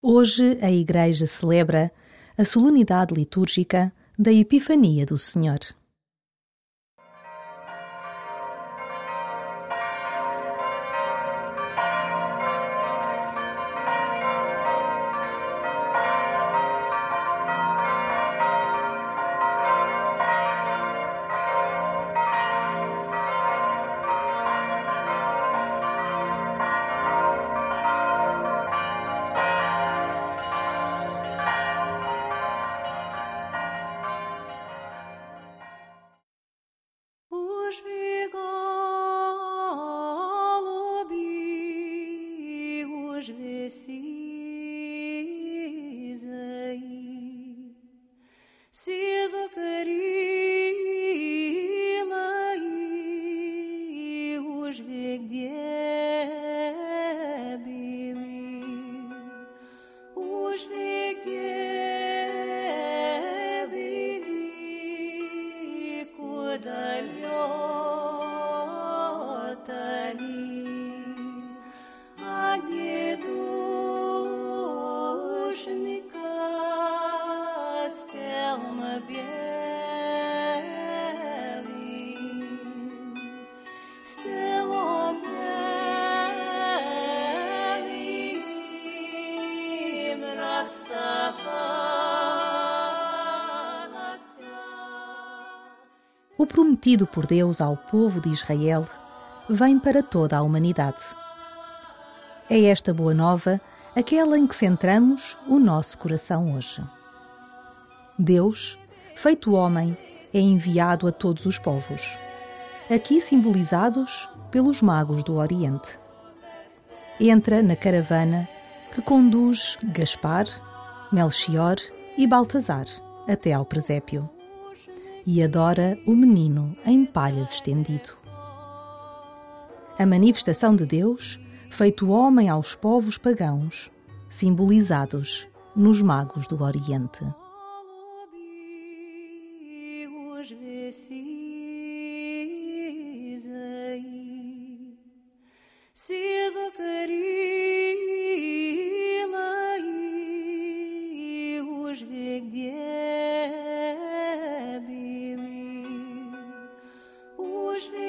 Hoje a Igreja celebra a solenidade litúrgica da Epifania do Senhor. O prometido por Deus ao povo de Israel vem para toda a humanidade. É esta boa nova aquela em que centramos o nosso coração hoje. Deus, feito homem, é enviado a todos os povos, aqui simbolizados pelos magos do Oriente. Entra na caravana que conduz Gaspar, Melchior e Baltazar até ao presépio e adora o menino em palhas estendido. A manifestação de Deus, feito homem aos povos pagãos, simbolizados nos magos do Oriente. je vais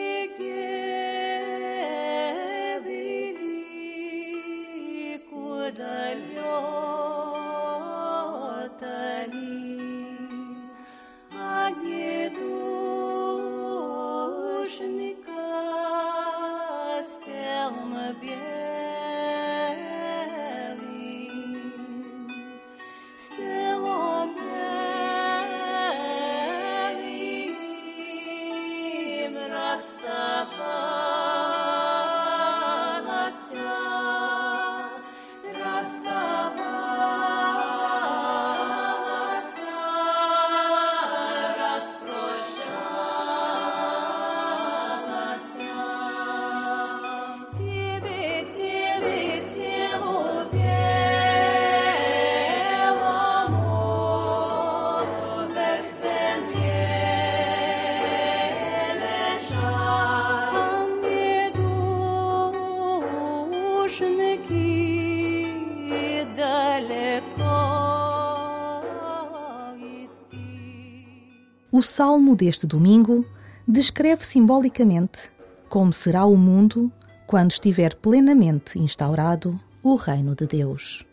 O salmo deste domingo descreve simbolicamente como será o mundo quando estiver plenamente instaurado o reino de Deus.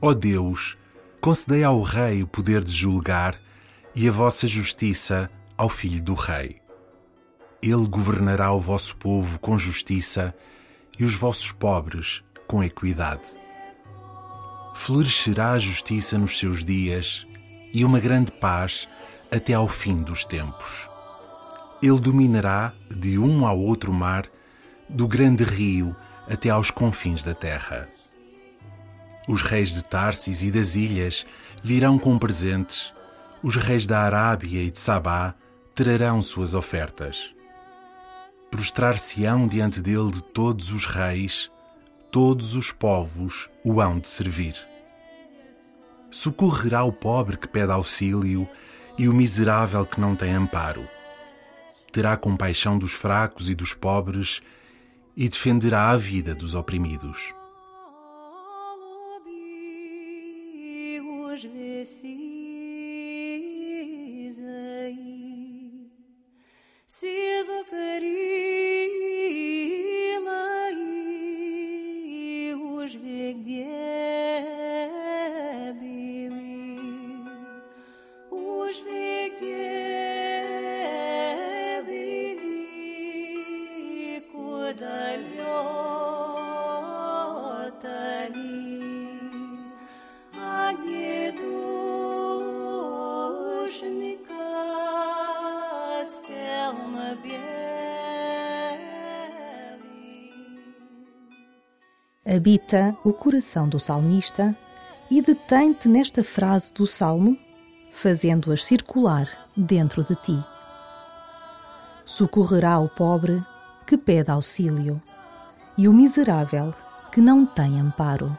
Ó oh Deus, concedei ao Rei o poder de julgar e a vossa justiça ao Filho do Rei. Ele governará o vosso povo com justiça e os vossos pobres com equidade. Florescerá a justiça nos seus dias e uma grande paz até ao fim dos tempos. Ele dominará de um ao outro mar, do grande rio até aos confins da terra. Os reis de Tarsis e das ilhas virão com presentes, os reis da Arábia e de Sabá trarão suas ofertas. Prostrar-se-ão diante dele de todos os reis, todos os povos o hão de servir. Socorrerá o pobre que pede auxílio e o miserável que não tem amparo. Terá compaixão dos fracos e dos pobres e defenderá a vida dos oprimidos. Habita o coração do salmista e detém-te nesta frase do salmo, fazendo-as circular dentro de ti. Socorrerá o pobre que pede auxílio e o miserável que não tem amparo.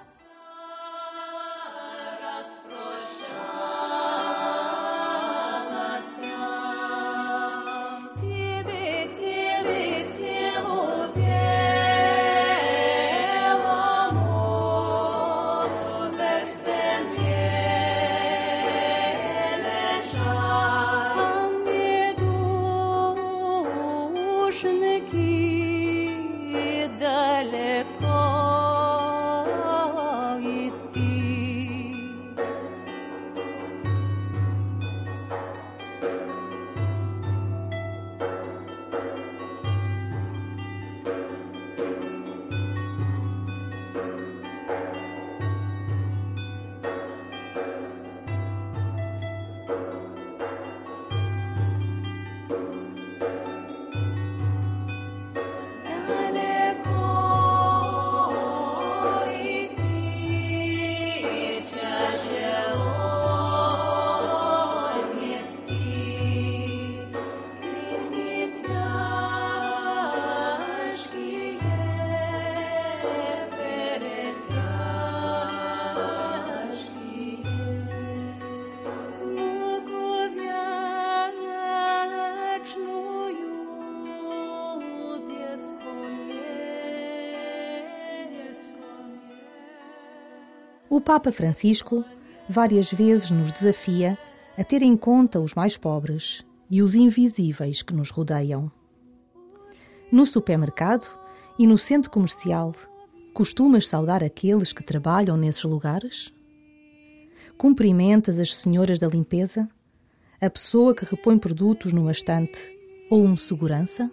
O Papa Francisco várias vezes nos desafia a ter em conta os mais pobres e os invisíveis que nos rodeiam. No supermercado e no centro comercial, costumas saudar aqueles que trabalham nesses lugares? Cumprimentas as senhoras da limpeza? A pessoa que repõe produtos numa estante ou um segurança?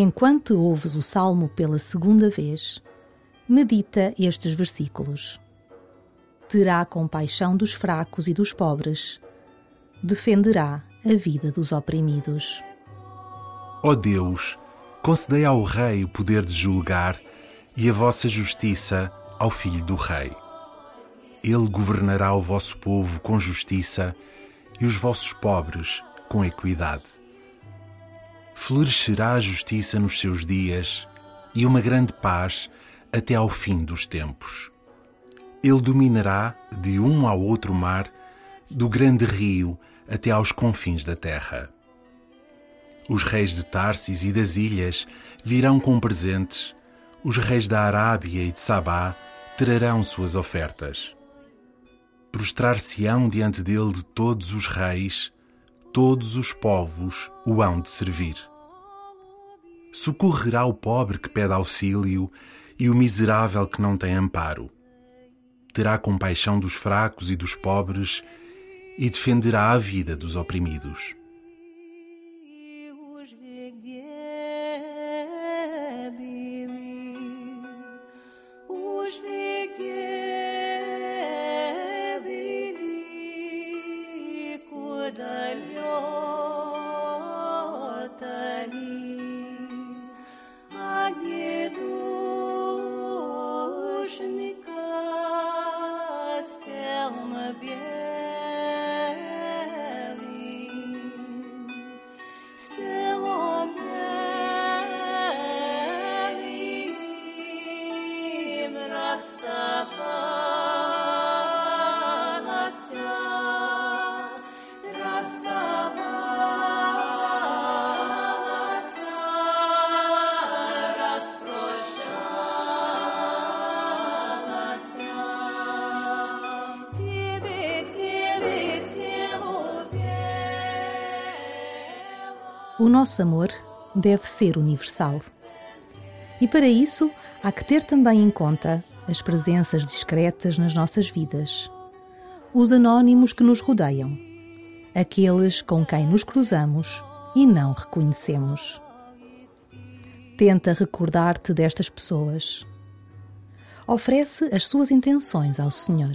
Enquanto ouves o salmo pela segunda vez, medita estes versículos. Terá compaixão dos fracos e dos pobres, defenderá a vida dos oprimidos. Ó oh Deus, concedei ao Rei o poder de julgar e a vossa justiça ao Filho do Rei. Ele governará o vosso povo com justiça e os vossos pobres com equidade florescerá a justiça nos seus dias e uma grande paz até ao fim dos tempos. Ele dominará de um ao outro mar, do grande rio até aos confins da terra. Os reis de Tarsis e das ilhas virão com presentes, os reis da Arábia e de Sabá trarão suas ofertas. Prostrar-se-ão diante dele de todos os reis, todos os povos o hão de servir. Socorrerá o pobre que pede auxílio e o miserável que não tem amparo. Terá compaixão dos fracos e dos pobres e defenderá a vida dos oprimidos. O nosso amor deve ser universal. E para isso há que ter também em conta as presenças discretas nas nossas vidas, os anónimos que nos rodeiam, aqueles com quem nos cruzamos e não reconhecemos. Tenta recordar-te destas pessoas. Oferece as suas intenções ao Senhor.